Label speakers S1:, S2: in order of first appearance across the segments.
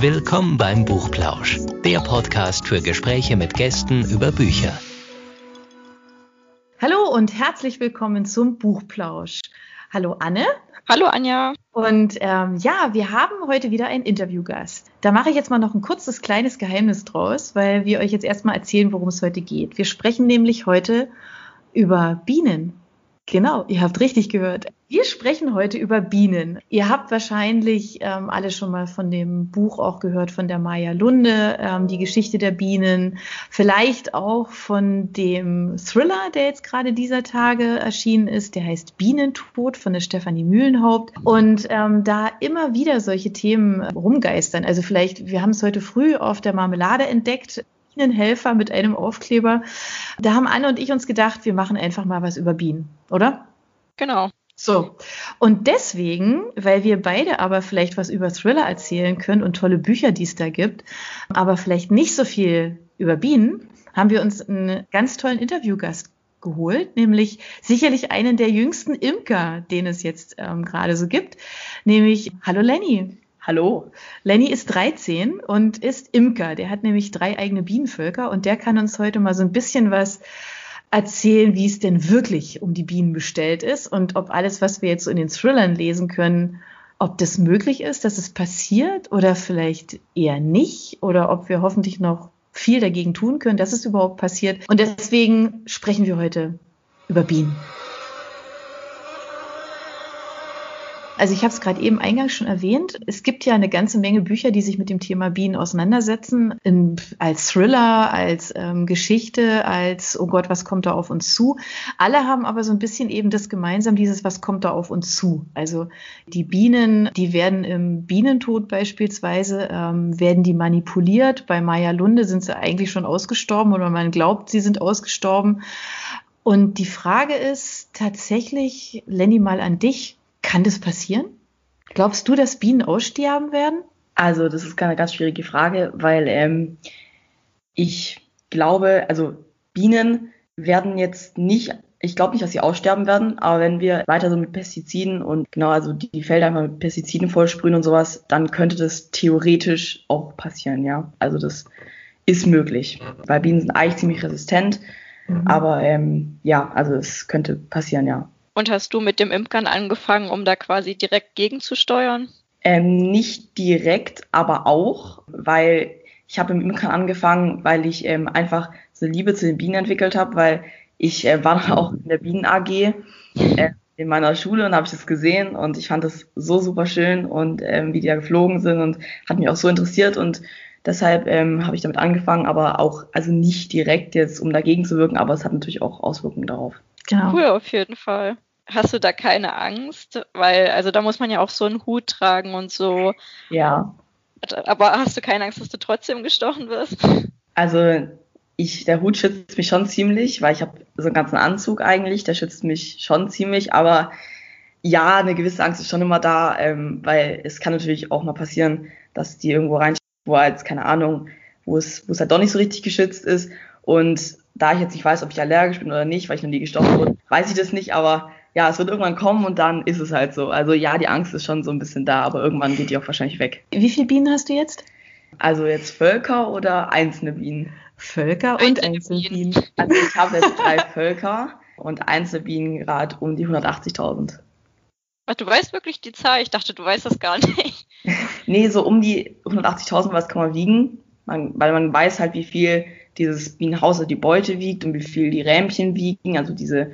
S1: Willkommen beim Buchplausch, der Podcast für Gespräche mit Gästen über Bücher.
S2: Hallo und herzlich willkommen zum Buchplausch. Hallo Anne.
S3: Hallo Anja.
S2: Und ähm, ja, wir haben heute wieder einen Interviewgast. Da mache ich jetzt mal noch ein kurzes kleines Geheimnis draus, weil wir euch jetzt erstmal erzählen, worum es heute geht. Wir sprechen nämlich heute über Bienen. Genau, ihr habt richtig gehört. Wir sprechen heute über Bienen. Ihr habt wahrscheinlich ähm, alle schon mal von dem Buch auch gehört von der Maya Lunde, ähm, die Geschichte der Bienen. Vielleicht auch von dem Thriller, der jetzt gerade dieser Tage erschienen ist. Der heißt Bienentod von der Stefanie Mühlenhaupt. Und ähm, da immer wieder solche Themen rumgeistern. Also vielleicht, wir haben es heute früh auf der Marmelade entdeckt. Bienenhelfer mit einem Aufkleber. Da haben Anne und ich uns gedacht, wir machen einfach mal was über Bienen, oder?
S3: Genau.
S2: So. Und deswegen, weil wir beide aber vielleicht was über Thriller erzählen können und tolle Bücher, die es da gibt, aber vielleicht nicht so viel über Bienen, haben wir uns einen ganz tollen Interviewgast geholt, nämlich sicherlich einen der jüngsten Imker, den es jetzt ähm, gerade so gibt, nämlich Hallo Lenny. Hallo. Lenny ist 13 und ist Imker. Der hat nämlich drei eigene Bienenvölker und der kann uns heute mal so ein bisschen was erzählen, wie es denn wirklich um die Bienen bestellt ist und ob alles, was wir jetzt so in den Thrillern lesen können, ob das möglich ist, dass es passiert oder vielleicht eher nicht oder ob wir hoffentlich noch viel dagegen tun können, dass es überhaupt passiert. Und deswegen sprechen wir heute über Bienen. Also ich habe es gerade eben eingangs schon erwähnt. Es gibt ja eine ganze Menge Bücher, die sich mit dem Thema Bienen auseinandersetzen, in, als Thriller, als ähm, Geschichte, als Oh Gott, was kommt da auf uns zu. Alle haben aber so ein bisschen eben das gemeinsam, dieses Was kommt da auf uns zu. Also die Bienen, die werden im Bienentod beispielsweise, ähm, werden die manipuliert. Bei Maya Lunde sind sie eigentlich schon ausgestorben oder man glaubt, sie sind ausgestorben. Und die Frage ist tatsächlich, Lenny, mal an dich. Kann das passieren? Glaubst du, dass Bienen aussterben werden?
S4: Also, das ist eine ganz schwierige Frage, weil ähm, ich glaube, also Bienen werden jetzt nicht, ich glaube nicht, dass sie aussterben werden, aber wenn wir weiter so mit Pestiziden und genau, also die, die Felder einfach mit Pestiziden vollsprühen und sowas, dann könnte das theoretisch auch passieren, ja. Also das ist möglich, weil Bienen sind eigentlich ziemlich resistent, mhm. aber ähm, ja, also es könnte passieren, ja.
S3: Und hast du mit dem Imkern angefangen, um da quasi direkt gegenzusteuern?
S4: Ähm, nicht direkt, aber auch, weil ich habe im Imkern angefangen, weil ich ähm, einfach so Liebe zu den Bienen entwickelt habe, weil ich äh, war auch in der Bienen AG äh, in meiner Schule und habe ich das gesehen und ich fand das so super schön und ähm, wie die da geflogen sind und hat mich auch so interessiert und deshalb ähm, habe ich damit angefangen, aber auch also nicht direkt jetzt, um dagegen zu wirken, aber es hat natürlich auch Auswirkungen darauf.
S3: Genau. Cool, auf jeden Fall. Hast du da keine Angst? Weil, also da muss man ja auch so einen Hut tragen und so.
S4: Ja.
S3: Aber hast du keine Angst, dass du trotzdem gestochen wirst?
S4: Also ich, der Hut schützt mich schon ziemlich, weil ich habe so einen ganzen Anzug eigentlich, der schützt mich schon ziemlich, aber ja, eine gewisse Angst ist schon immer da, ähm, weil es kann natürlich auch mal passieren, dass die irgendwo rein, wo als, keine Ahnung, wo es, wo es halt doch nicht so richtig geschützt ist und da ich jetzt nicht weiß, ob ich allergisch bin oder nicht, weil ich noch nie gestochen wurde, weiß ich das nicht, aber ja, es wird irgendwann kommen und dann ist es halt so. Also ja, die Angst ist schon so ein bisschen da, aber irgendwann geht die auch wahrscheinlich weg.
S2: Wie viele Bienen hast du jetzt?
S4: Also jetzt Völker oder einzelne Bienen?
S2: Völker und einzelne Bienen.
S4: Also ich habe jetzt drei Völker und einzelne Bienen gerade um die 180.000.
S3: Ach, du weißt wirklich die Zahl? Ich dachte, du weißt das gar nicht.
S4: nee, so um die 180.000, was kann man wiegen? Man, weil man weiß halt, wie viel dieses Bienenhaus, die Beute wiegt und wie viel die Rähmchen wiegen, also diese,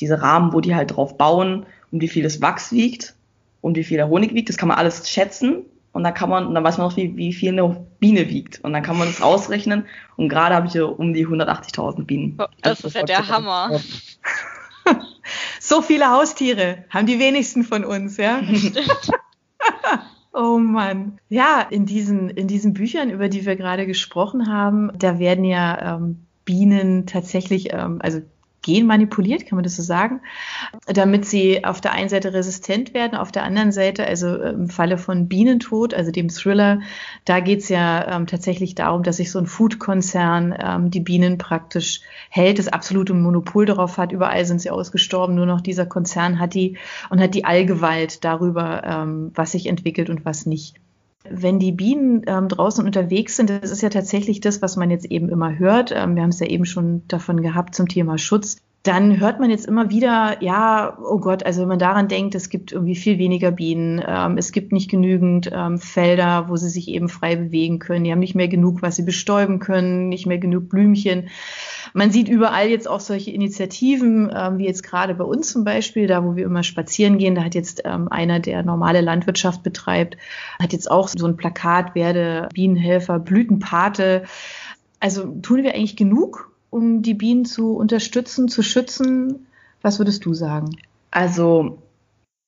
S4: diese Rahmen, wo die halt drauf bauen und wie viel das Wachs wiegt und wie viel der Honig wiegt. Das kann man alles schätzen und dann kann man, und dann weiß man auch, wie, wie viel eine Biene wiegt. Und dann kann man das ausrechnen. Und gerade habe ich ja um die 180.000 Bienen.
S3: Oh, das also, ist ja der Hammer.
S2: so viele Haustiere haben die wenigsten von uns, ja. Oh Mann. Ja, in diesen, in diesen Büchern, über die wir gerade gesprochen haben, da werden ja ähm, Bienen tatsächlich, ähm, also genmanipuliert, kann man das so sagen, damit sie auf der einen Seite resistent werden, auf der anderen Seite, also im Falle von Bienentod, also dem Thriller, da geht es ja ähm, tatsächlich darum, dass sich so ein Food-Konzern ähm, die Bienen praktisch hält, das absolute Monopol darauf hat, überall sind sie ausgestorben, nur noch dieser Konzern hat die und hat die Allgewalt darüber, ähm, was sich entwickelt und was nicht. Wenn die Bienen ähm, draußen unterwegs sind, das ist ja tatsächlich das, was man jetzt eben immer hört. Ähm, wir haben es ja eben schon davon gehabt zum Thema Schutz dann hört man jetzt immer wieder, ja, oh Gott, also wenn man daran denkt, es gibt irgendwie viel weniger Bienen, ähm, es gibt nicht genügend ähm, Felder, wo sie sich eben frei bewegen können, die haben nicht mehr genug, was sie bestäuben können, nicht mehr genug Blümchen. Man sieht überall jetzt auch solche Initiativen, ähm, wie jetzt gerade bei uns zum Beispiel, da wo wir immer spazieren gehen, da hat jetzt ähm, einer, der normale Landwirtschaft betreibt, hat jetzt auch so ein Plakat, werde Bienenhelfer, Blütenpate. Also tun wir eigentlich genug, um die Bienen zu unterstützen, zu schützen? Was würdest du sagen?
S4: Also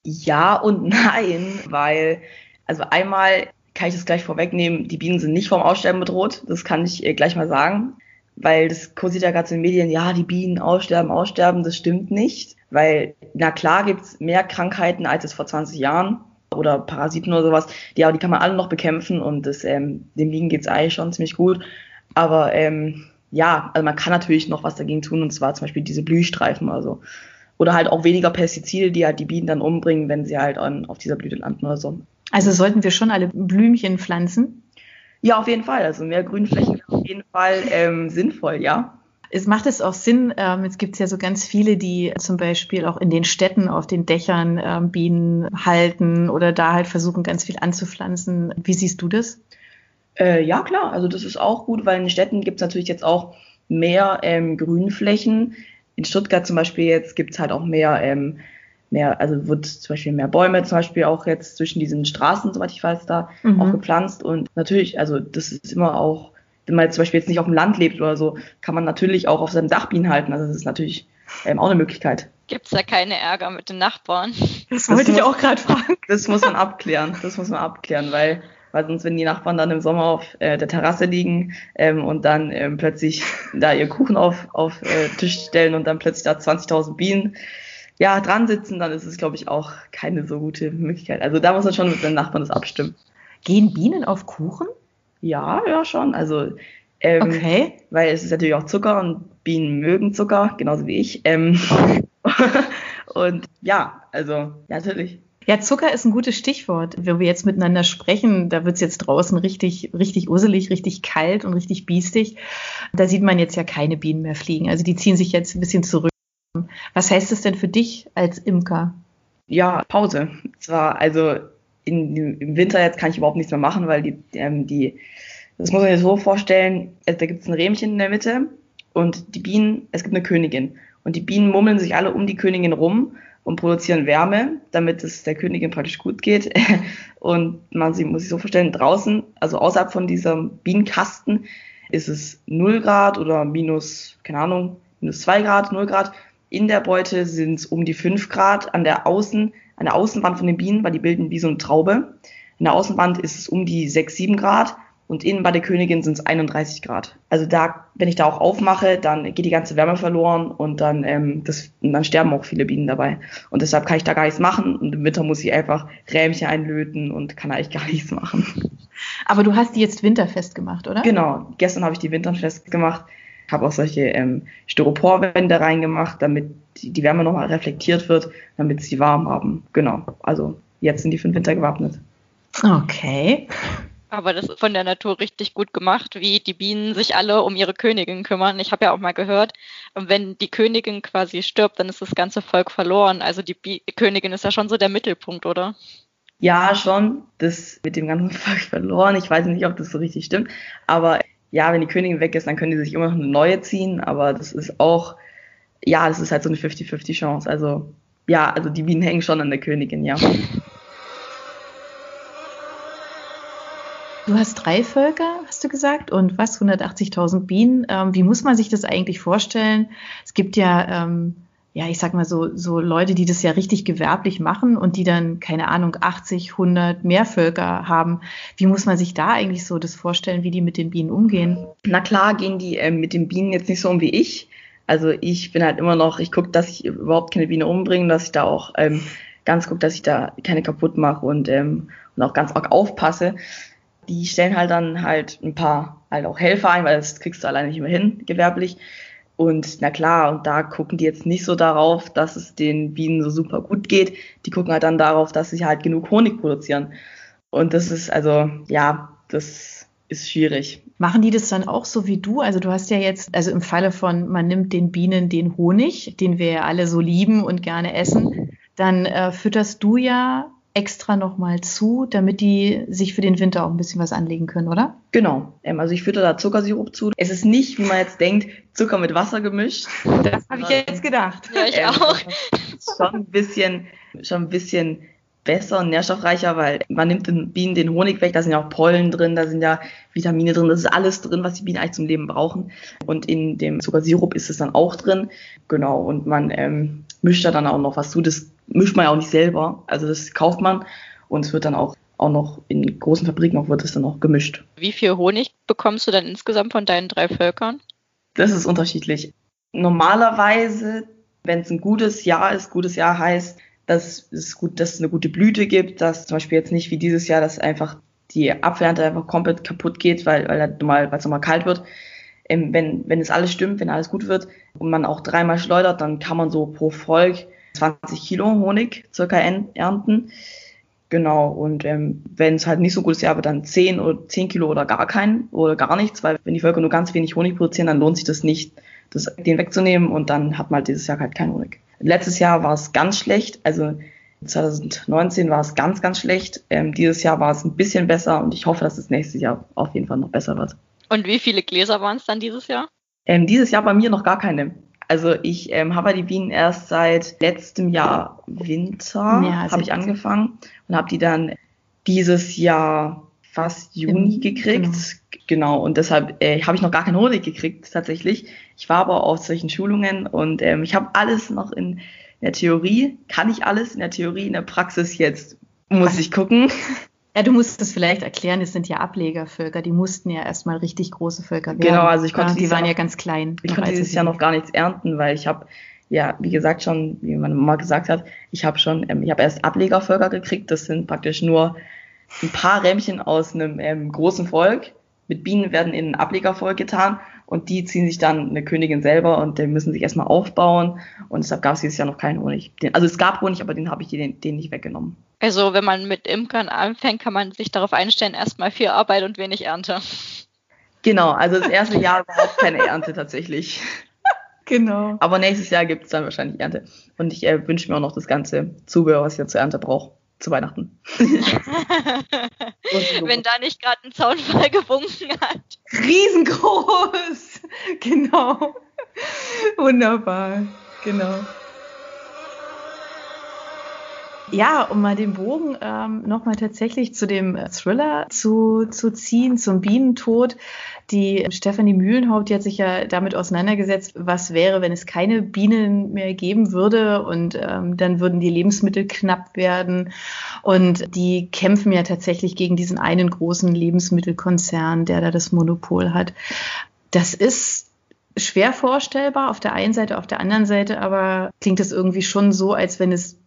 S4: ja und nein, weil also einmal kann ich das gleich vorwegnehmen, die Bienen sind nicht vom Aussterben bedroht, das kann ich gleich mal sagen, weil das kursiert ja gerade in den Medien, ja, die Bienen aussterben, aussterben, das stimmt nicht, weil na klar gibt's mehr Krankheiten als es vor 20 Jahren oder Parasiten oder sowas, die aber die kann man alle noch bekämpfen und das, ähm, den Bienen geht's eigentlich schon ziemlich gut, aber ähm, ja, also man kann natürlich noch was dagegen tun, und zwar zum Beispiel diese Blühstreifen oder so. Oder halt auch weniger Pestizide, die halt die Bienen dann umbringen, wenn sie halt an, auf dieser Blüte landen oder so.
S2: Also sollten wir schon alle Blümchen pflanzen?
S4: Ja, auf jeden Fall. Also mehr Grünflächen ist auf jeden Fall ähm, sinnvoll, ja.
S2: Es macht es auch Sinn, ähm, jetzt gibt es ja so ganz viele, die zum Beispiel auch in den Städten auf den Dächern ähm, Bienen halten oder da halt versuchen, ganz viel anzupflanzen. Wie siehst du das?
S4: Äh, ja, klar, also das ist auch gut, weil in den Städten gibt es natürlich jetzt auch mehr ähm, Grünflächen. In Stuttgart zum Beispiel jetzt gibt es halt auch mehr, ähm, mehr, also wird zum Beispiel mehr Bäume zum Beispiel auch jetzt zwischen diesen Straßen, soweit ich weiß, da mhm. auch gepflanzt. Und natürlich, also das ist immer auch, wenn man jetzt zum Beispiel jetzt nicht auf dem Land lebt oder so, kann man natürlich auch auf seinem Dach Bienen halten. Also das ist natürlich ähm, auch eine Möglichkeit.
S3: Gibt es da keine Ärger mit den Nachbarn?
S2: Das wollte das ich auch gerade fragen.
S4: Das muss man abklären. Das muss man abklären, weil weil sonst, wenn die Nachbarn dann im Sommer auf äh, der Terrasse liegen ähm, und dann ähm, plötzlich da ihr Kuchen auf, auf äh, Tisch stellen und dann plötzlich da 20.000 Bienen ja, dran sitzen, dann ist es, glaube ich, auch keine so gute Möglichkeit. Also da muss man schon mit den Nachbarn das abstimmen.
S2: Gehen Bienen auf Kuchen?
S4: Ja, ja, schon. Also, ähm, okay. weil es ist natürlich auch Zucker und Bienen mögen Zucker, genauso wie ich. Ähm, und ja, also, ja, natürlich.
S2: Ja, Zucker ist ein gutes Stichwort. Wenn wir jetzt miteinander sprechen, da wird es jetzt draußen richtig, richtig urselig, richtig kalt und richtig biestig. Da sieht man jetzt ja keine Bienen mehr fliegen. Also die ziehen sich jetzt ein bisschen zurück. Was heißt das denn für dich als Imker?
S4: Ja, Pause. Zwar, also in, im Winter jetzt kann ich überhaupt nichts mehr machen, weil die, ähm, die das muss man sich so vorstellen, also da gibt es ein Rähmchen in der Mitte und die Bienen, es gibt eine Königin. Und die Bienen mummeln sich alle um die Königin rum und produzieren Wärme, damit es der Königin praktisch gut geht. Und man muss sich so vorstellen, draußen, also außerhalb von diesem Bienenkasten, ist es 0 Grad oder minus, keine Ahnung, minus 2 Grad, 0 Grad. In der Beute sind es um die 5 Grad. An der Außen, an der Außenwand von den Bienen, weil die bilden wie so eine Traube. In der Außenwand ist es um die 6, 7 Grad und innen bei der Königin sind es 31 Grad. Also da, wenn ich da auch aufmache, dann geht die ganze Wärme verloren und dann, ähm, das, und dann sterben auch viele Bienen dabei. Und deshalb kann ich da gar nichts machen und im Winter muss ich einfach Rähmchen einlöten und kann eigentlich gar nichts machen.
S2: Aber du hast die jetzt winterfest gemacht, oder?
S4: Genau, gestern habe ich die winterfest gemacht. Habe auch solche ähm, Styroporwände reingemacht, damit die, die Wärme nochmal reflektiert wird, damit sie warm haben. Genau, also jetzt sind die für den Winter gewappnet.
S2: Okay.
S3: Aber das ist von der Natur richtig gut gemacht, wie die Bienen sich alle um ihre Königin kümmern. Ich habe ja auch mal gehört, wenn die Königin quasi stirbt, dann ist das ganze Volk verloren. Also die, Bi Königin ist ja schon so der Mittelpunkt, oder?
S4: Ja, schon. Das mit dem ganzen Volk verloren. Ich weiß nicht, ob das so richtig stimmt. Aber ja, wenn die Königin weg ist, dann können die sich immer noch eine neue ziehen. Aber das ist auch, ja, das ist halt so eine 50-50 Chance. Also ja, also die Bienen hängen schon an der Königin, ja.
S2: Du hast drei Völker, hast du gesagt, und was, 180.000 Bienen. Ähm, wie muss man sich das eigentlich vorstellen? Es gibt ja, ähm, ja, ich sag mal so, so Leute, die das ja richtig gewerblich machen und die dann, keine Ahnung, 80, 100 mehr Völker haben. Wie muss man sich da eigentlich so das vorstellen, wie die mit den Bienen umgehen?
S4: Na klar, gehen die äh, mit den Bienen jetzt nicht so um wie ich. Also ich bin halt immer noch, ich gucke, dass ich überhaupt keine Biene umbringe, dass ich da auch ähm, ganz gucke, dass ich da keine kaputt mache und, ähm, und auch ganz arg aufpasse die stellen halt dann halt ein paar halt auch Helfer ein, weil das kriegst du alleine nicht mehr hin, gewerblich. Und na klar, und da gucken die jetzt nicht so darauf, dass es den Bienen so super gut geht. Die gucken halt dann darauf, dass sie halt genug Honig produzieren. Und das ist also, ja, das ist schwierig.
S2: Machen die das dann auch so wie du? Also du hast ja jetzt, also im Falle von, man nimmt den Bienen den Honig, den wir ja alle so lieben und gerne essen, dann äh, fütterst du ja extra nochmal zu, damit die sich für den Winter auch ein bisschen was anlegen können, oder?
S4: Genau. Ähm, also ich fütter da Zuckersirup zu. Es ist nicht, wie man jetzt denkt, Zucker mit Wasser gemischt.
S2: Das habe ich jetzt gedacht.
S3: Ja, ich ähm, auch.
S4: Schon ein bisschen, schon ein bisschen besser und nährstoffreicher, weil man nimmt den Bienen den Honig weg, da sind ja auch Pollen drin, da sind ja Vitamine drin, das ist alles drin, was die Bienen eigentlich zum Leben brauchen. Und in dem Zuckersirup ist es dann auch drin. Genau, und man ähm, mischt da dann auch noch was zu. Das mischt man ja auch nicht selber. Also das kauft man und es wird dann auch, auch noch in großen Fabriken auch wird es dann auch gemischt.
S3: Wie viel Honig bekommst du dann insgesamt von deinen drei Völkern?
S4: Das ist unterschiedlich. Normalerweise, wenn es ein gutes Jahr ist, gutes Jahr heißt, dass es gut, dass es eine gute Blüte gibt, dass zum Beispiel jetzt nicht wie dieses Jahr, dass einfach die Apfelernte einfach komplett kaputt geht, weil, weil es normal, normal kalt wird. Ähm, wenn, wenn es alles stimmt, wenn alles gut wird und man auch dreimal schleudert, dann kann man so pro Volk 20 Kilo Honig circa ernten. Genau, und ähm, wenn es halt nicht so gut ist, ja, aber dann 10 oder 10 Kilo oder gar keinen oder gar nichts, weil wenn die Völker nur ganz wenig Honig produzieren, dann lohnt sich das nicht, das, den wegzunehmen und dann hat man halt dieses Jahr halt keinen Honig. Letztes Jahr war es ganz schlecht, also 2019 war es ganz, ganz schlecht. Ähm, dieses Jahr war es ein bisschen besser und ich hoffe, dass es nächstes Jahr auf jeden Fall noch besser wird.
S3: Und wie viele Gläser waren es dann dieses Jahr?
S4: Ähm, dieses Jahr bei mir noch gar keine. Also ich ähm, habe die Bienen erst seit letztem Jahr Winter ja, habe ich angefangen und habe die dann dieses Jahr fast Juni Im, gekriegt. Genau. genau. und deshalb äh, habe ich noch gar keinen Honig gekriegt tatsächlich. Ich war aber auf solchen Schulungen und ähm, ich habe alles noch in der Theorie, kann ich alles in der Theorie, in der Praxis jetzt muss ich gucken.
S2: Ja, du musst das vielleicht erklären, es sind ja Ablegervölker, die mussten ja erstmal richtig große Völker werden.
S4: Genau, also ich konnte
S2: ja, die waren ja ganz klein.
S4: Ich konnte dieses Jahr noch gar nichts ernten, weil ich habe ja, wie gesagt schon, wie meine Mama gesagt hat, ich habe schon, ähm, ich habe erst Ablegervölker gekriegt. Das sind praktisch nur ein paar Rämmchen aus einem ähm, großen Volk. Mit Bienen werden in ein Ablegervolk getan und die ziehen sich dann eine Königin selber und die müssen sich erstmal aufbauen und deshalb gab es dieses Jahr noch keinen Honig. Den, also es gab Honig, aber den habe ich den, den nicht weggenommen.
S3: Also wenn man mit Imkern anfängt, kann man sich darauf einstellen, erstmal viel Arbeit und wenig Ernte.
S4: Genau, also das erste Jahr überhaupt keine Ernte tatsächlich.
S2: Genau.
S4: Aber nächstes Jahr gibt es dann wahrscheinlich Ernte. Und ich äh, wünsche mir auch noch das ganze Zubehör, was ich zur Ernte brauche, zu Weihnachten.
S3: Wenn da nicht gerade ein Zaunfall gewunken hat.
S2: Riesengroß! Genau. Wunderbar. Genau. Ja, um mal den Bogen ähm, nochmal tatsächlich zu dem Thriller zu, zu ziehen, zum Bienentod. Die Stephanie Mühlenhaupt, die hat sich ja damit auseinandergesetzt, was wäre, wenn es keine Bienen mehr geben würde und ähm, dann würden die Lebensmittel knapp werden. Und die kämpfen ja tatsächlich gegen diesen einen großen Lebensmittelkonzern, der da das Monopol hat. Das ist schwer vorstellbar auf der einen Seite, auf der anderen Seite aber klingt es irgendwie schon so, als wenn es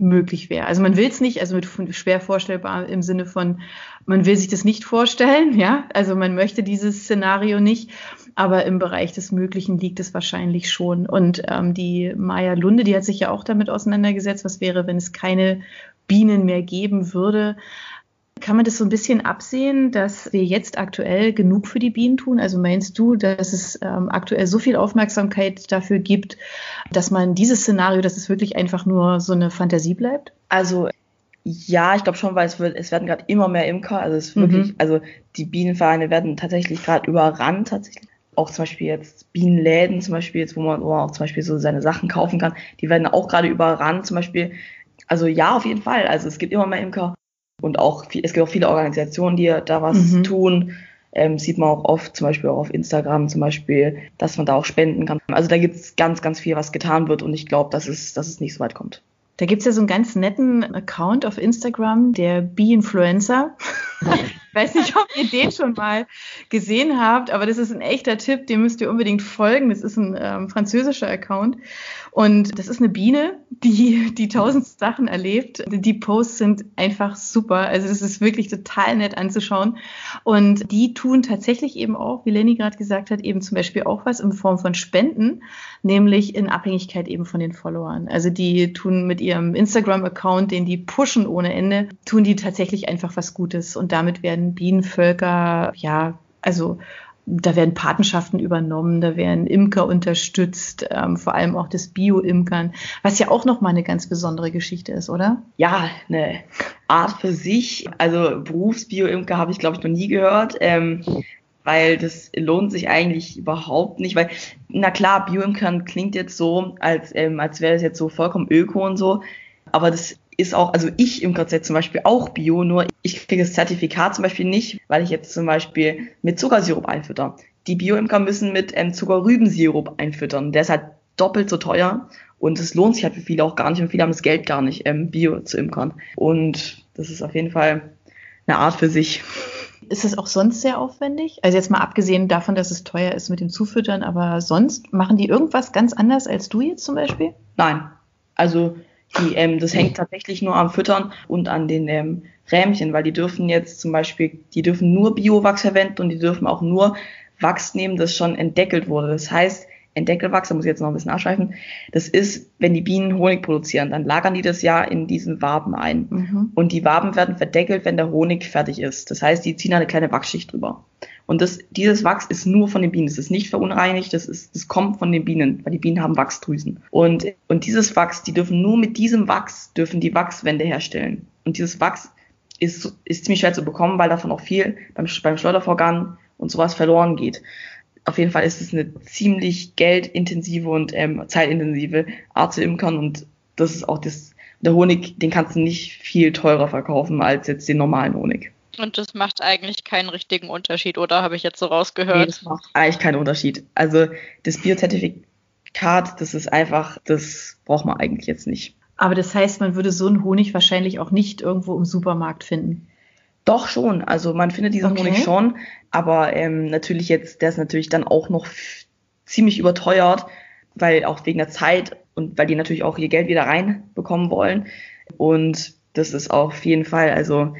S2: möglich wäre. Also man will es nicht, also mit schwer vorstellbar im Sinne von, man will sich das nicht vorstellen, ja, also man möchte dieses Szenario nicht, aber im Bereich des Möglichen liegt es wahrscheinlich schon. Und ähm, die Maya Lunde, die hat sich ja auch damit auseinandergesetzt, was wäre, wenn es keine Bienen mehr geben würde. Kann man das so ein bisschen absehen, dass wir jetzt aktuell genug für die Bienen tun? Also meinst du, dass es ähm, aktuell so viel Aufmerksamkeit dafür gibt, dass man dieses Szenario, dass es wirklich einfach nur so eine Fantasie bleibt?
S4: Also ja, ich glaube schon, weil es wird, es werden gerade immer mehr Imker. Also es wirklich, mhm. also die Bienenvereine werden tatsächlich gerade überrannt tatsächlich. Auch zum Beispiel jetzt Bienenläden, zum Beispiel jetzt, wo man, wo man auch zum Beispiel so seine Sachen kaufen kann, die werden auch gerade überrannt, zum Beispiel. Also ja, auf jeden Fall. Also es gibt immer mehr Imker und auch es gibt auch viele Organisationen, die da was mhm. tun. Ähm, sieht man auch oft, zum Beispiel auch auf Instagram zum Beispiel, dass man da auch spenden kann. Also da gibt es ganz, ganz viel, was getan wird und ich glaube, dass es, dass es nicht so weit kommt.
S2: Da gibt es ja so einen ganz netten Account auf Instagram, der Bee-Influencer. Ich weiß nicht, ob ihr den schon mal gesehen habt, aber das ist ein echter Tipp, dem müsst ihr unbedingt folgen. Das ist ein ähm, französischer Account und das ist eine Biene, die die tausend Sachen erlebt. Die Posts sind einfach super. Also das ist wirklich total nett anzuschauen und die tun tatsächlich eben auch, wie Lenny gerade gesagt hat, eben zum Beispiel auch was in Form von Spenden, nämlich in Abhängigkeit eben von den Followern. Also die tun mit ihrem Instagram-Account, den die pushen ohne Ende, tun die tatsächlich einfach was Gutes. Und damit werden Bienenvölker, ja, also da werden Patenschaften übernommen, da werden Imker unterstützt, ähm, vor allem auch das Bio-Imkern, was ja auch nochmal eine ganz besondere Geschichte ist, oder?
S4: Ja, eine Art für sich. Also Berufsbio-Imker habe ich, glaube ich, noch nie gehört. Ähm, weil das lohnt sich eigentlich überhaupt nicht, weil, na klar, Bioimkern klingt jetzt so, als, ähm, als wäre es jetzt so vollkommen öko und so, aber das ist auch, also ich im jetzt zum Beispiel auch Bio, nur ich kriege das Zertifikat zum Beispiel nicht, weil ich jetzt zum Beispiel mit Zuckersirup einfütter. Die Bioimker müssen mit ähm, Zuckerrübensirup einfüttern. Der ist halt doppelt so teuer und es lohnt sich halt für viele auch gar nicht und viele haben das Geld gar nicht, ähm, Bio zu imkern. Und das ist auf jeden Fall eine Art für sich.
S2: Ist es auch sonst sehr aufwendig? Also jetzt mal abgesehen davon, dass es teuer ist mit dem Zufüttern, aber sonst machen die irgendwas ganz anders als du jetzt zum Beispiel?
S4: Nein. Also die, ähm, das hängt tatsächlich nur am Füttern und an den ähm, Rähmchen, weil die dürfen jetzt zum Beispiel, die dürfen nur Biowachs verwenden und die dürfen auch nur Wachs nehmen, das schon entdeckelt wurde. Das heißt, Entdeckelwachs, da muss ich jetzt noch ein bisschen abschweifen, das ist, wenn die Bienen Honig produzieren, dann lagern die das ja in diesen Waben ein. Mhm. Und die Waben werden verdeckelt, wenn der Honig fertig ist. Das heißt, die ziehen eine kleine Wachsschicht drüber. Und das, dieses Wachs ist nur von den Bienen. Das ist nicht verunreinigt, das, ist, das kommt von den Bienen, weil die Bienen haben Wachsdrüsen. Und, und dieses Wachs, die dürfen nur mit diesem Wachs, dürfen die Wachswände herstellen. Und dieses Wachs ist, ist ziemlich schwer zu bekommen, weil davon auch viel beim, beim Schleudervorgang und sowas verloren geht. Auf jeden Fall ist es eine ziemlich geldintensive und ähm, zeitintensive Art zu imkern und das ist auch das, der Honig, den kannst du nicht viel teurer verkaufen als jetzt den normalen Honig.
S3: Und das macht eigentlich keinen richtigen Unterschied, oder habe ich jetzt so rausgehört? Nee,
S4: das macht eigentlich keinen Unterschied. Also das Biozertifikat, das ist einfach, das braucht man eigentlich jetzt nicht.
S2: Aber das heißt, man würde so einen Honig wahrscheinlich auch nicht irgendwo im Supermarkt finden.
S4: Doch schon, also man findet diesen okay. Honig schon, aber ähm, natürlich jetzt, der ist natürlich dann auch noch ziemlich überteuert, weil auch wegen der Zeit und weil die natürlich auch ihr Geld wieder reinbekommen wollen. Und das ist auf jeden Fall, also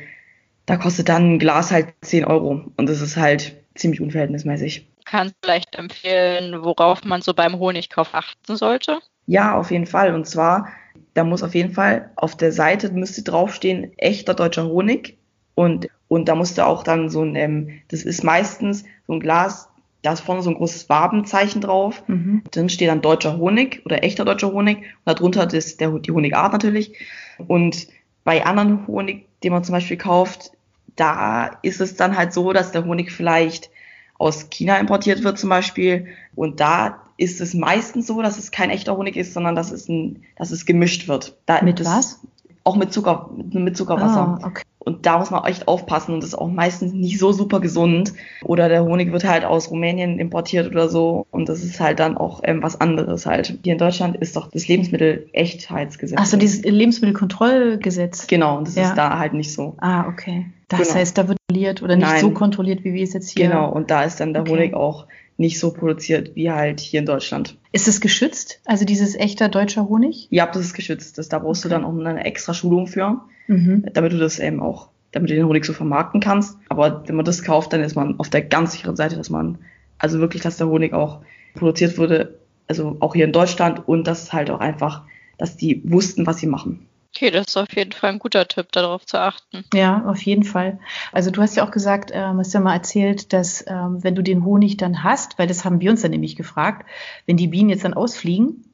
S4: da kostet dann ein Glas halt 10 Euro und das ist halt ziemlich unverhältnismäßig.
S3: Kannst du vielleicht empfehlen, worauf man so beim Honigkauf achten sollte?
S4: Ja, auf jeden Fall. Und zwar, da muss auf jeden Fall auf der Seite müsste draufstehen, echter deutscher Honig. Und, und da musste auch dann so ein, ähm, das ist meistens so ein Glas, da ist vorne so ein großes Wabenzeichen drauf. Mhm. Dann steht dann deutscher Honig oder echter deutscher Honig. Und darunter ist der, die Honigart natürlich. Und bei anderen Honig, den man zum Beispiel kauft, da ist es dann halt so, dass der Honig vielleicht aus China importiert wird zum Beispiel. Und da ist es meistens so, dass es kein echter Honig ist, sondern dass es, ein, dass es gemischt wird. Da,
S2: mit was?
S4: Auch mit Zucker, mit Zuckerwasser. Ah, okay. Und da muss man echt aufpassen und das ist auch meistens nicht so super gesund. Oder der Honig wird halt aus Rumänien importiert oder so und das ist halt dann auch ähm, was anderes halt. Hier in Deutschland ist doch das Lebensmittel-Echtheitsgesetz.
S2: Achso, dieses Lebensmittelkontrollgesetz.
S4: Genau, und das ja. ist da halt nicht so.
S2: Ah, okay. Das genau. heißt, da wird kontrolliert oder nicht Nein. so kontrolliert, wie wir es jetzt hier.
S4: Genau, und da ist dann der okay. Honig auch nicht so produziert wie halt hier in Deutschland.
S2: Ist es geschützt? Also dieses echter deutscher Honig?
S4: Ja, das ist geschützt. Das, da brauchst okay. du dann auch eine extra Schulung für, mhm. damit du das eben auch, damit du den Honig so vermarkten kannst. Aber wenn man das kauft, dann ist man auf der ganz sicheren Seite, dass man, also wirklich, dass der Honig auch produziert wurde, also auch hier in Deutschland und dass halt auch einfach, dass die wussten, was sie machen.
S3: Okay, das ist auf jeden Fall ein guter Tipp, darauf zu achten.
S2: Ja, auf jeden Fall. Also du hast ja auch gesagt, ähm, hast ja mal erzählt, dass ähm, wenn du den Honig dann hast, weil das haben wir uns dann nämlich gefragt, wenn die Bienen jetzt dann ausfliegen,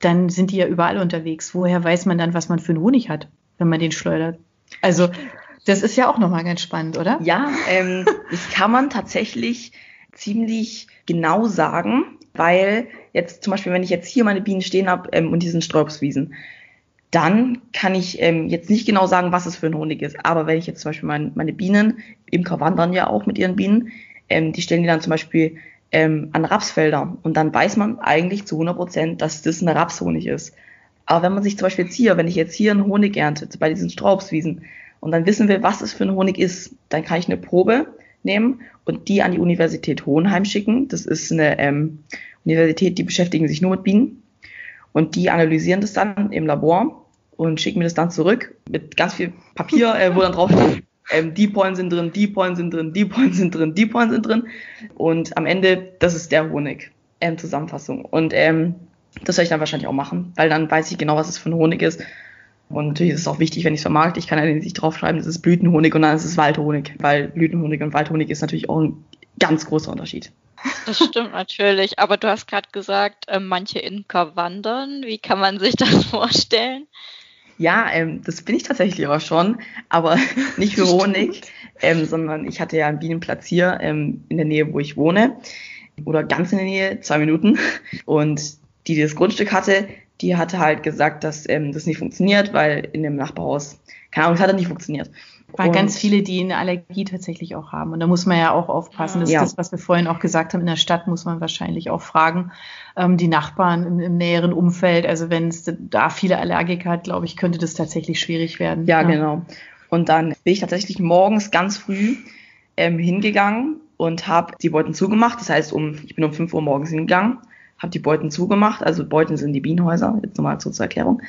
S2: dann sind die ja überall unterwegs. Woher weiß man dann, was man für einen Honig hat, wenn man den schleudert? Also das ist ja auch nochmal ganz spannend, oder?
S4: Ja, ähm, das kann man tatsächlich ziemlich genau sagen, weil jetzt zum Beispiel, wenn ich jetzt hier meine Bienen stehen habe ähm, und die sind Sträubswiesen, dann kann ich ähm, jetzt nicht genau sagen, was es für ein Honig ist. Aber wenn ich jetzt zum Beispiel mein, meine Bienen, Imker wandern ja auch mit ihren Bienen, ähm, die stellen die dann zum Beispiel ähm, an Rapsfelder. Und dann weiß man eigentlich zu 100 Prozent, dass das ein Rapshonig ist. Aber wenn man sich zum Beispiel jetzt hier, wenn ich jetzt hier einen Honig ernte, bei diesen Straubswiesen, und dann wissen wir, was es für ein Honig ist, dann kann ich eine Probe nehmen und die an die Universität Hohenheim schicken. Das ist eine ähm, Universität, die beschäftigen sich nur mit Bienen und die analysieren das dann im Labor und schicken mir das dann zurück mit ganz viel Papier, äh, wo dann drauf steht, ähm, die Pollen sind drin, die Pollen sind drin, die Pollen sind drin, die Pollen sind drin. Und am Ende, das ist der Honig. Ähm, Zusammenfassung. Und ähm, das werde ich dann wahrscheinlich auch machen, weil dann weiß ich genau, was es für ein Honig ist. Und natürlich ist es auch wichtig, wenn ich es vermarkte, ich kann ja nicht draufschreiben, das ist Blütenhonig und dann ist es Waldhonig, weil Blütenhonig und Waldhonig ist natürlich auch ein ganz großer Unterschied.
S3: Das stimmt natürlich, aber du hast gerade gesagt, äh, manche Imker wandern. Wie kann man sich das vorstellen?
S4: Ja, ähm, das bin ich tatsächlich auch schon, aber nicht für Honig, ähm, sondern ich hatte ja einen Bienenplatz hier ähm, in der Nähe, wo ich wohne, oder ganz in der Nähe, zwei Minuten. Und die, die das Grundstück hatte, die hatte halt gesagt, dass ähm, das nicht funktioniert, weil in dem Nachbarhaus, keine Ahnung, es hat nicht funktioniert.
S2: Weil ganz viele, die eine Allergie tatsächlich auch haben. Und da muss man ja auch aufpassen. Das
S4: ja.
S2: ist das, was wir vorhin auch gesagt haben. In der Stadt muss man wahrscheinlich auch fragen, ähm, die Nachbarn im, im, näheren Umfeld. Also wenn es da viele Allergiker hat, glaube ich, könnte das tatsächlich schwierig werden.
S4: Ja, ja, genau. Und dann bin ich tatsächlich morgens ganz früh ähm, hingegangen und habe die Beuten zugemacht. Das heißt, um, ich bin um 5 Uhr morgens hingegangen, habe die Beuten zugemacht. Also Beuten sind die Bienenhäuser, jetzt nochmal zur Erklärung.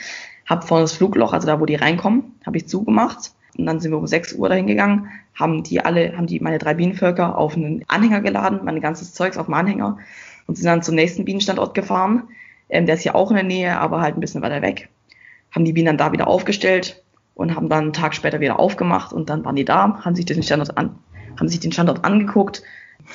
S4: Habe vorne das Flugloch, also da, wo die reinkommen, habe ich zugemacht und dann sind wir um 6 Uhr dahin gegangen, haben die alle, haben die meine drei Bienenvölker auf einen Anhänger geladen, mein ganzes Zeugs auf dem Anhänger und sind dann zum nächsten Bienenstandort gefahren. Ähm, der ist ja auch in der Nähe, aber halt ein bisschen weiter weg. Haben die Bienen dann da wieder aufgestellt und haben dann einen Tag später wieder aufgemacht und dann waren die da, haben sich den Standort an, haben sich den Standort angeguckt,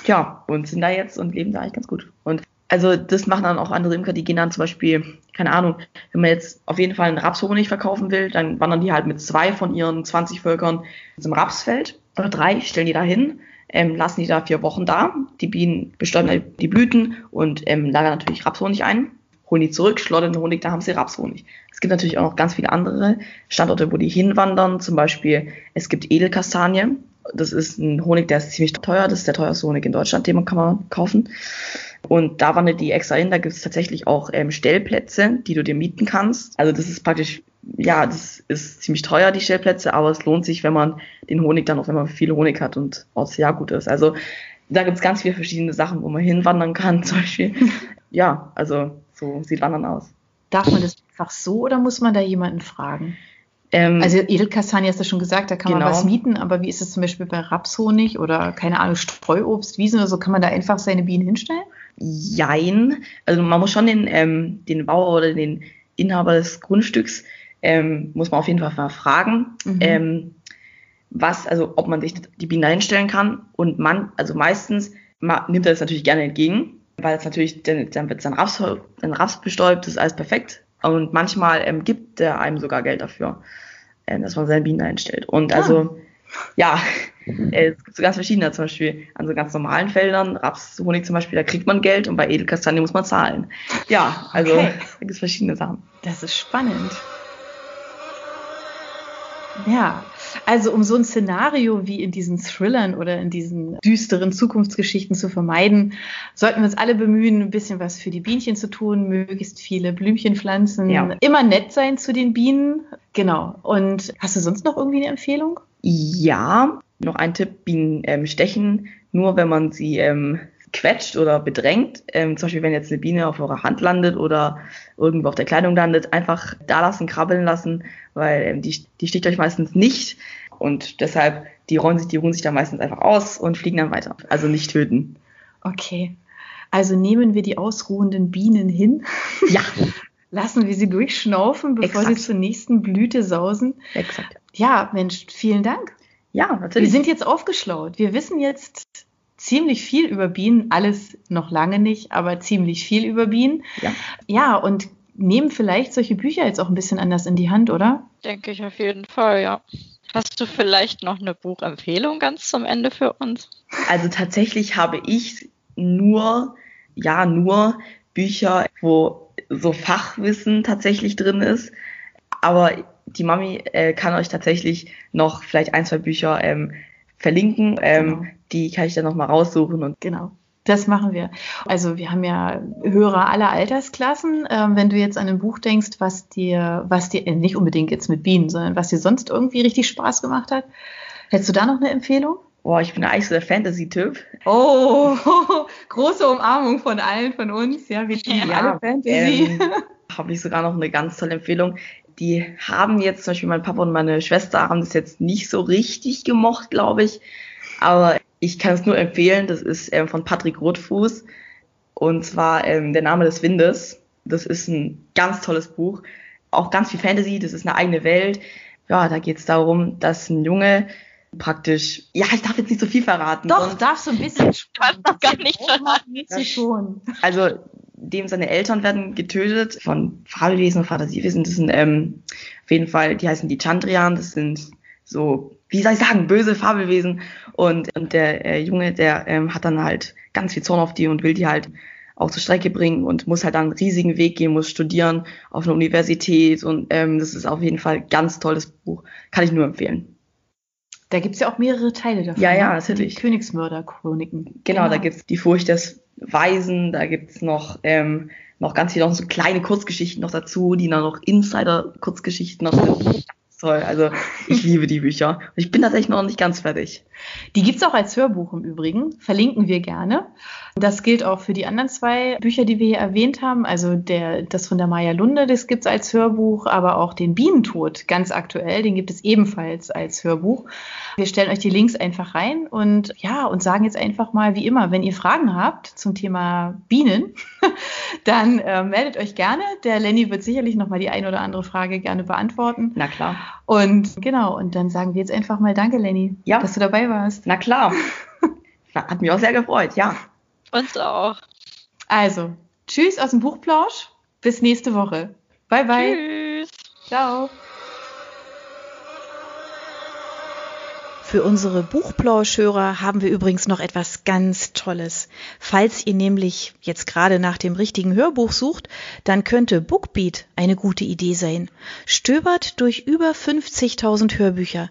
S4: ja, und sind da jetzt und leben da eigentlich ganz gut. Und also das machen dann auch andere Imker, die gehen dann zum Beispiel, keine Ahnung, wenn man jetzt auf jeden Fall einen Rapshonig verkaufen will, dann wandern die halt mit zwei von ihren 20 Völkern zum Rapsfeld oder drei, stellen die da hin, ähm, lassen die da vier Wochen da, die Bienen bestäuben die Blüten und ähm, lagern natürlich Rapshonig ein, holen die zurück, schlottern den Honig, da haben sie Rapshonig. Es gibt natürlich auch noch ganz viele andere Standorte, wo die hinwandern, zum Beispiel es gibt Edelkastanie, das ist ein Honig, der ist ziemlich teuer, das ist der teuerste Honig in Deutschland, den man kann man kaufen. Und da wandert die extra hin. Da gibt es tatsächlich auch ähm, Stellplätze, die du dir mieten kannst. Also das ist praktisch, ja, das ist ziemlich teuer, die Stellplätze, aber es lohnt sich, wenn man den Honig dann auch, wenn man viel Honig hat und auch sehr gut ist. Also da gibt es ganz viele verschiedene Sachen, wo man hinwandern kann, zum Beispiel. ja, also so sieht Wandern aus.
S2: Darf man das einfach so oder muss man da jemanden fragen? Ähm, also Edelkastanie hast du schon gesagt, da kann genau. man was mieten, aber wie ist es zum Beispiel bei Rapshonig oder keine Ahnung, Streuobst, Wiesen oder so, kann man da einfach seine Bienen hinstellen?
S4: Jein. Also man muss schon den, ähm, den Bauer oder den Inhaber des Grundstücks, ähm, muss man auf jeden Fall mal fragen, mhm. ähm, was, also ob man sich die Bienen einstellen kann. Und man, also meistens nimmt er das natürlich gerne entgegen, weil es natürlich, dann, dann wird sein Raps, sein Raps bestäubt, das ist alles perfekt. Und manchmal ähm, gibt er einem sogar Geld dafür, äh, dass man seine Bienen einstellt. Und also, ja, es gibt so ganz verschiedene, zum Beispiel an so ganz normalen Feldern, Raps, Honig zum Beispiel, da kriegt man Geld und bei Edelkastanie muss man zahlen. Ja, also okay. da gibt es verschiedene Sachen.
S2: Das ist spannend. Ja, also um so ein Szenario wie in diesen Thrillern oder in diesen düsteren Zukunftsgeschichten zu vermeiden, sollten wir uns alle bemühen, ein bisschen was für die Bienchen zu tun, möglichst viele Blümchen pflanzen, ja. immer nett sein zu den Bienen. Genau. Und hast du sonst noch irgendwie eine Empfehlung?
S4: Ja, noch ein Tipp, Bienen ähm, stechen nur, wenn man sie ähm, quetscht oder bedrängt. Ähm, zum Beispiel, wenn jetzt eine Biene auf eurer Hand landet oder irgendwo auf der Kleidung landet, einfach da lassen, krabbeln lassen, weil ähm, die, die sticht euch meistens nicht. Und deshalb, die rollen sich, die ruhen sich dann meistens einfach aus und fliegen dann weiter. Also nicht töten.
S2: Okay. Also nehmen wir die ausruhenden Bienen hin.
S4: Ja.
S2: Lassen wir sie durchschnaufen, bevor Exakt. sie zur nächsten Blüte sausen.
S4: Exakt.
S2: Ja, Mensch, vielen Dank.
S4: Ja, natürlich.
S2: Wir sind jetzt aufgeschlaut. Wir wissen jetzt ziemlich viel über Bienen, alles noch lange nicht, aber ziemlich viel über Bienen.
S4: Ja.
S2: Ja, und nehmen vielleicht solche Bücher jetzt auch ein bisschen anders in die Hand, oder?
S3: Denke ich auf jeden Fall, ja. Hast du vielleicht noch eine Buchempfehlung ganz zum Ende für uns?
S4: Also tatsächlich habe ich nur, ja, nur Bücher, wo so Fachwissen tatsächlich drin ist. Aber die Mami äh, kann euch tatsächlich noch vielleicht ein, zwei Bücher ähm, verlinken. Ähm, genau. Die kann ich dann nochmal raussuchen. Und
S2: genau. Das machen wir. Also wir haben ja Hörer aller Altersklassen. Ähm, wenn du jetzt an ein Buch denkst, was dir, was dir äh, nicht unbedingt jetzt mit Bienen, sondern was dir sonst irgendwie richtig Spaß gemacht hat, hättest du da noch eine Empfehlung?
S4: Boah, ich bin eigentlich so der Fantasy-Typ.
S2: Oh, große Umarmung von allen von uns. Ja, wir lieben ja, alle Fantasy.
S4: Ähm, Habe ich sogar noch eine ganz tolle Empfehlung. Die haben jetzt, zum Beispiel mein Papa und meine Schwester haben das jetzt nicht so richtig gemocht, glaube ich. Aber ich kann es nur empfehlen. Das ist ähm, von Patrick Rotfuß. Und zwar ähm, Der Name des Windes. Das ist ein ganz tolles Buch. Auch ganz viel Fantasy. Das ist eine eigene Welt. Ja, da geht es darum, dass ein Junge praktisch, ja, ich darf jetzt nicht so viel verraten.
S2: Doch, darfst du ein bisschen.
S3: Du hast noch gar nicht verraten.
S2: schon.
S4: Also, dem seine Eltern werden getötet von Fabelwesen und Fantasiewesen. Das sind ähm, auf jeden Fall, die heißen die Chandrian. Das sind so, wie soll ich sagen, böse Fabelwesen. Und, und der äh, Junge, der ähm, hat dann halt ganz viel Zorn auf die und will die halt auch zur Strecke bringen und muss halt dann einen riesigen Weg gehen, muss studieren auf einer Universität. Und ähm, das ist auf jeden Fall ein ganz tolles Buch. Kann ich nur empfehlen.
S2: Da gibt's ja auch mehrere Teile davon.
S4: Ja, ja,
S2: ne?
S4: natürlich.
S2: Die Königsmörder-Chroniken.
S4: Genau, genau, da gibt's die Furcht des Weisen, da gibt's noch, ähm, noch ganz viele noch so kleine Kurzgeschichten noch dazu, die dann noch Insider-Kurzgeschichten noch sind. Toll, also ich liebe die Bücher. Und ich bin tatsächlich noch nicht ganz fertig.
S2: Die gibt's auch als Hörbuch im Übrigen, verlinken wir gerne. Das gilt auch für die anderen zwei Bücher, die wir hier erwähnt haben. Also der, das von der Maya Lunde, das gibt's als Hörbuch, aber auch den Bienentod, ganz aktuell, den gibt es ebenfalls als Hörbuch. Wir stellen euch die Links einfach rein und ja, und sagen jetzt einfach mal, wie immer, wenn ihr Fragen habt zum Thema Bienen, dann äh, meldet euch gerne. Der Lenny wird sicherlich nochmal die ein oder andere Frage gerne beantworten.
S4: Na klar.
S2: Und genau, und dann sagen wir jetzt einfach mal Danke, Lenny,
S4: Ja.
S2: dass du dabei warst.
S4: Na klar. Hat mich auch sehr gefreut, ja.
S3: Uns auch.
S2: Also, tschüss aus dem Buchplausch. Bis nächste Woche. Bye, bye.
S3: Tschüss.
S2: Ciao. Für unsere Buchplauschhörer haben wir übrigens noch etwas ganz Tolles. Falls ihr nämlich jetzt gerade nach dem richtigen Hörbuch sucht, dann könnte Bookbeat eine gute Idee sein. Stöbert durch über 50.000 Hörbücher.